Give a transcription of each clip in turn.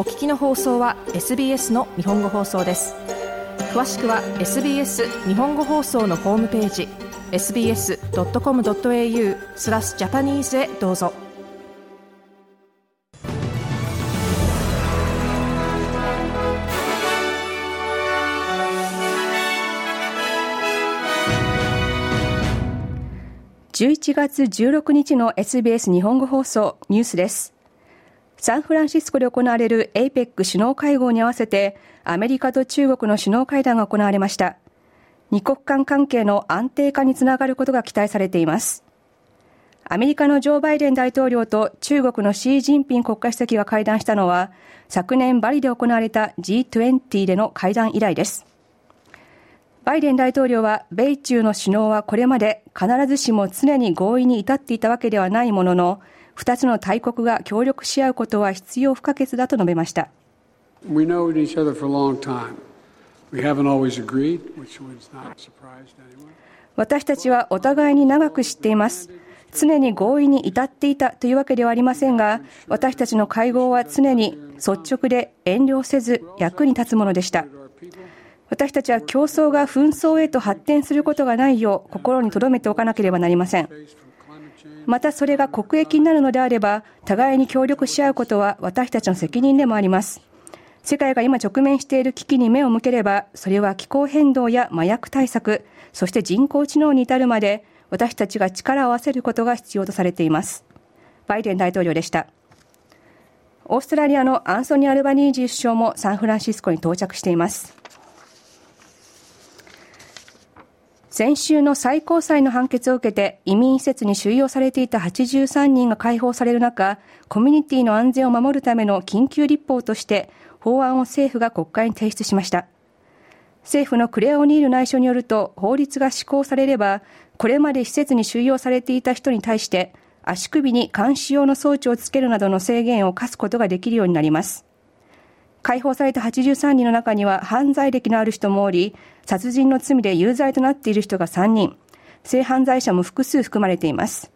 お聞きの放送は SBS の日本語放送です。詳しくは SBS 日本語放送のホームページ sbs.com.au スラスジャパニーズへどうぞ。11月16日の SBS 日本語放送ニュースです。サンフランシスコで行われる APEC 首脳会合に合わせて、アメリカと中国の首脳会談が行われました。二国間関係の安定化につながることが期待されています。アメリカのジョー・バイデン大統領と中国のシー・ジンピン国家主席が会談したのは、昨年バリで行われた G20 での会談以来です。バイデン大統領は、米中の首脳はこれまで必ずしも常に合意に至っていたわけではないものの、2つの大国が協力し合うことは必要不可欠だと述べました。私たちはお互いに長く知っています。常に合意に至っていたというわけではありませんが、私たちの会合は常に率直で遠慮せず役に立つものでした。私たちは競争が紛争へと発展することがないよう心に留めておかなければなりません。またそれが国益になるのであれば、互いに協力し合うことは私たちの責任でもあります。世界が今直面している危機に目を向ければ、それは気候変動や麻薬対策、そして人工知能に至るまで、私たちが力を合わせることが必要とされています。バイデン大統領でした。オーストラリアのアンソニー・アルバニージー首相もサンフランシスコに到着しています。先週の最高裁の判決を受けて移民施設に収容されていた83人が解放される中、コミュニティの安全を守るための緊急立法として法案を政府が国会に提出しました。政府のクレア・オニール内相によると法律が施行されれば、これまで施設に収容されていた人に対して足首に監視用の装置をつけるなどの制限を課すことができるようになります。解放された83人の中には犯罪歴のある人もおり、殺人の罪で有罪となっている人が3人、性犯罪者も複数含まれています。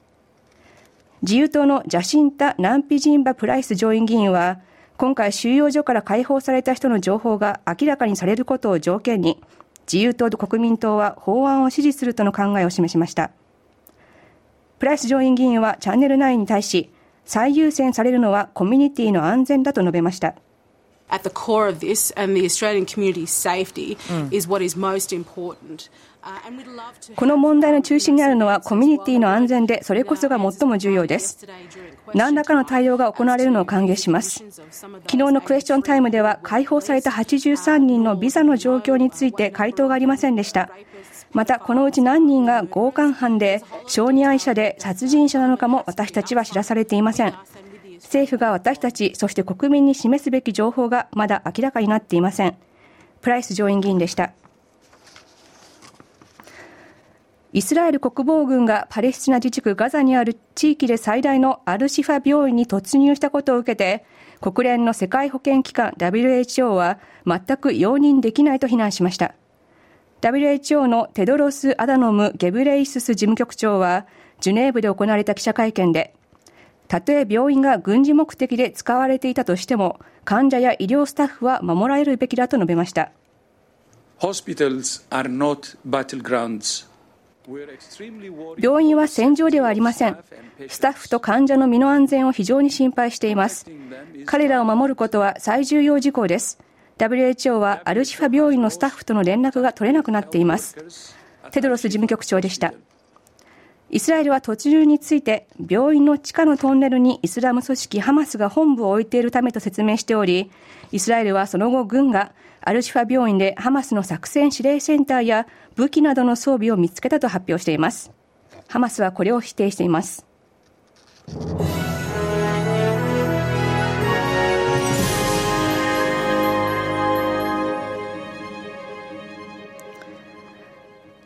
自由党のジャシンタ・ナンピジンバ・プライス上院議員は、今回収容所から解放された人の情報が明らかにされることを条件に、自由党と国民党は法案を支持するとの考えを示しました。プライス上院議員はチャンネル9に対し、最優先されるのはコミュニティの安全だと述べました。At the core of this and the Australian community's safety is what is most important. この問題の中心にあるのはコミュニティの安全でそれこそが最も重要です。何らかの対応が行われるのを歓迎します。昨日のクエスチョンタイムでは解放された83人のビザの状況について回答がありませんでした。またこのうち何人が強姦犯で小児愛者で殺人者なのかも私たちは知らされていません。政府が私たち、そして国民に示すべき情報がまだ明らかになっていません。プライス上院議員でした。イスラエル国防軍がパレスチナ自治区ガザにある地域で最大のアルシファ病院に突入したことを受けて、国連の世界保健機関 WHO は全く容認できないと非難しました。WHO のテドロス・アダノム・ゲブレイスス事務局長は、ジュネーブで行われた記者会見で、たとえ病院が軍事目的で使われていたとしても、患者や医療スタッフは守られるべきだと述べました。病院は戦場ではありません。スタッフと患者の身の安全を非常に心配しています。彼らを守ることは最重要事項です。WHO はアルシファ病院のスタッフとの連絡が取れなくなっています。テドロス事務局長でした。イスラエルは突入について、病院の地下のトンネルにイスラム組織ハマスが本部を置いているためと説明しており、イスラエルはその後軍がアルシファ病院でハマスの作戦指令センターや武器などの装備を見つけたと発表しています。ハマスはこれを否定しています。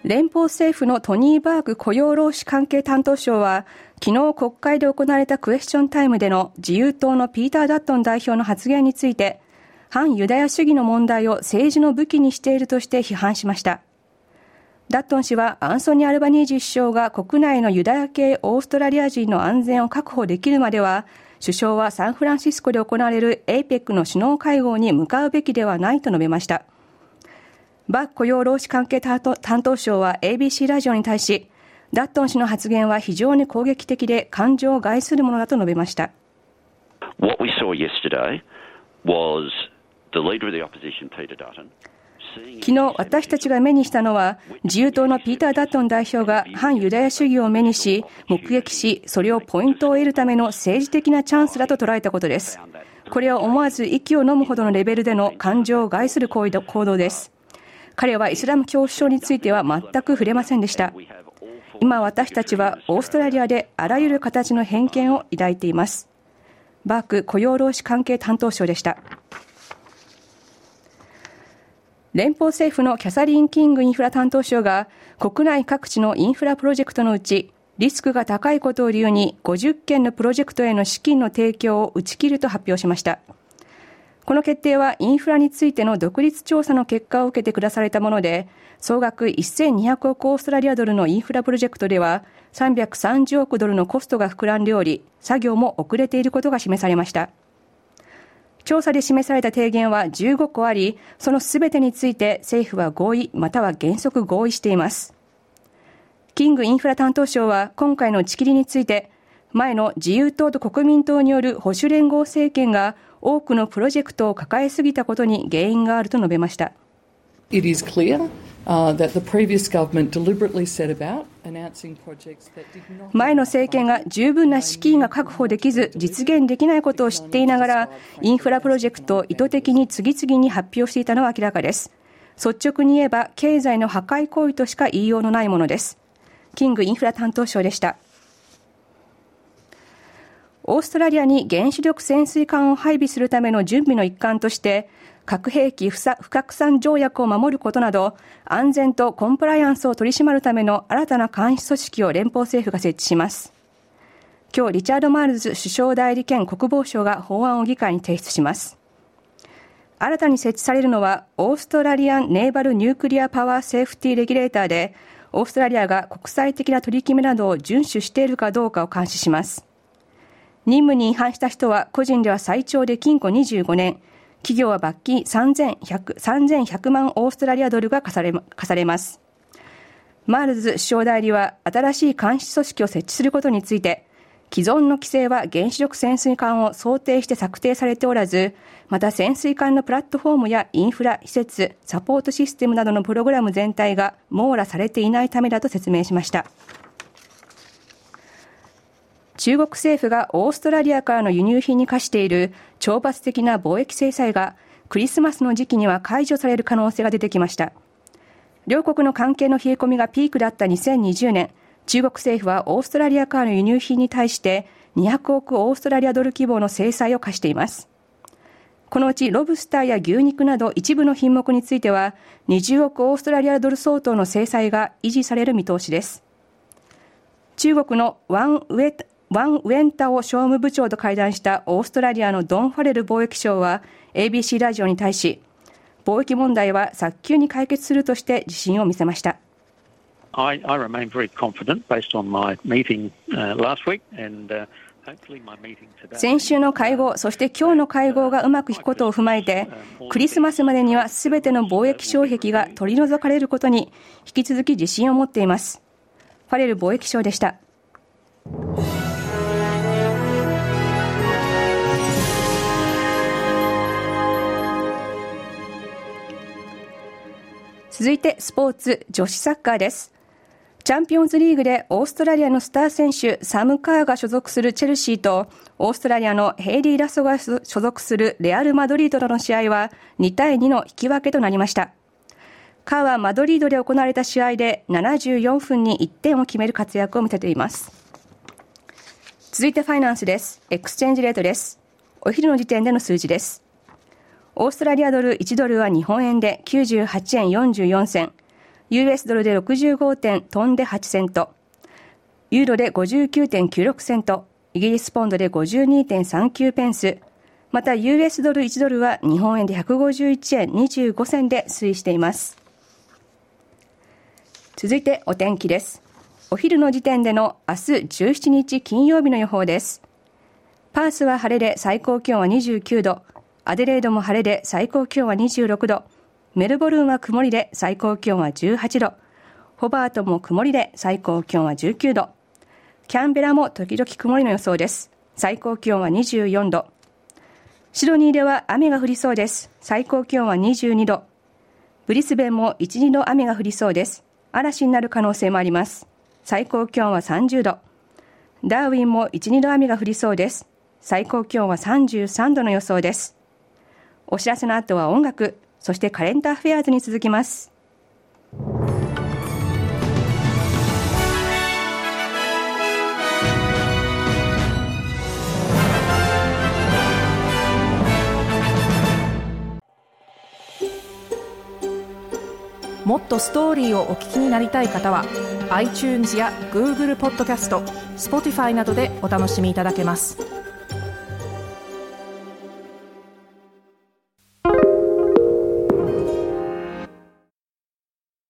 連邦政府のトニー・バーグ雇用労使関係担当相は、昨日国会で行われたクエスチョンタイムでの自由党のピーター・ダットン代表の発言について、反ユダヤ主義の問題を政治の武器にしているとして批判しました。ダットン氏はアンソニー・アルバニージ首相が国内のユダヤ系オーストラリア人の安全を確保できるまでは、首相はサンフランシスコで行われる APEC の首脳会合に向かうべきではないと述べました。バック雇用労使関係担当省は ABC ラジオに対し、ダットン氏の発言は非常に攻撃的で感情を害するものだと述べました。What we saw yesterday was the leader of the opposition, Peter Dutton, 昨日私たちが目にしたのは自由党のピーター・ダットン代表が反ユダヤ主義を目にし目撃しそれをポイントを得るための政治的なチャンスだと捉えたことですこれは思わず息を飲むほどのレベルでの感情を害する行動です彼はイスラム教主については全く触れませんでした。今私たちはオーストラリアであらゆる形の偏見を抱いています。バーク雇用労使関係担当省でした。連邦政府のキャサリン・キングインフラ担当省が国内各地のインフラプロジェクトのうちリスクが高いことを理由に50件のプロジェクトへの資金の提供を打ち切ると発表しました。この決定はインフラについての独立調査の結果を受けて下されたもので、総額1200億オーストラリアドルのインフラプロジェクトでは330億ドルのコストが膨らんでおり、作業も遅れていることが示されました。調査で示された提言は15個あり、そのすべてについて政府は合意または原則合意しています。キングインフラ担当省は今回の打ち切りについて、前の自由党と国民党による保守連合政権が多くのプロジェクトを抱えすぎたことに原因があると述べました。It is clear 前の政権が十分な資金が確保できず実現できないことを知っていながらインフラプロジェクトを意図的に次々に発表していたのは明らかです率直に言えば経済の破壊行為としか言いようのないものですキングインフラ担当相でしたオーストラリアに原子力潜水艦を配備するための準備の一環として核兵器不拡散条約を守ることなど、安全とコンプライアンスを取り締まるための新たな監視組織を連邦政府が設置します。今日、リチャード・マールズ首相代理兼国防相が法案を議会に提出します。新たに設置されるのは、 Australian Naval Nuclear Power Safety Regulator で、オーストラリアが国際的な取り決めなどを遵守しているかどうかを監視します。任務に違反した人は個人では最長で禁錮25年、企業は罰金3100 3100万オーストラリアドルが課され課されます。マールズ首相代理は新しい監視組織を設置することについて、既存の規制は原子力潜水艦を想定して策定されておらず、また潜水艦のプラットフォームやインフラ、施設、サポートシステムなどのプログラム全体が網羅されていないためだと説明しました。中国政府がオーストラリアからの輸入品に課している懲罰的な貿易制裁がクリスマスの時期には解除される可能性が出てきました。両国の関係の冷え込みがピークだった2020年、中国政府はオーストラリアからの輸入品に対して200億オーストラリアドル規模の制裁を課しています。このうちロブスターや牛肉など一部の品目については20億オーストラリアドル相当の制裁が維持される見通しです。中国のワンウェワン・ウェンタオ商務部長と会談したオーストラリアのドン・ファレル貿易相は ABC ラジオに対し貿易問題は早急に解決するとして自信を見せました。I, I remain very confident based on my meeting、uh, last week and、uh 先週の会合、そして今日の会合がうまくいくことを踏まえて、クリスマスまでにはすべての貿易障壁が取り除かれることに引き続き自信を持っています。ファレル貿易相でした。続いてスポーツ女子サッカーです。チャンピオンズリーグでオーストラリアのスター選手サム・カーが所属するチェルシーとオーストラリアのヘイリー・ラソが所属するレアル・マドリードとの試合は2対2の引き分けとなりました。カーはマドリードで行われた試合で74分に1点を決める活躍を見せています。続いてファイナンスです。エクスチェンジレートです。お昼の時点での数字です。オーストラリアドル1ドルは日本円で98円44銭、US ドルで65点飛んで8セント、ユーロで59.96セント、イギリスポンドで52.39ペンス、また US ドル1ドルは日本円で151円25銭で推移しています。続いてお天気です。お昼の時点での明日17日金曜日の予報です。パースは晴れで最高気温は29度。アデレードも晴れで最高気温は26度。メルボルンは曇りで最高気温は18度。ホバートも曇りで最高気温は19度。キャンベラも時々曇りの予想です。最高気温は24度。シドニーでは雨が降りそうです。最高気温は22度。ブリスベンも1、2度雨が降りそうです。嵐になる可能性もあります。最高気温は30度。ダーウィンも1、2度雨が降りそうです。最高気温は33度の予想です。お知らせの後は音楽、そしてカレンダーフェアーズに続きます。もっとストーリーをお聞きになりたい方は iTunes や Google ポッドキャスト Spotify などでお楽しみいただけます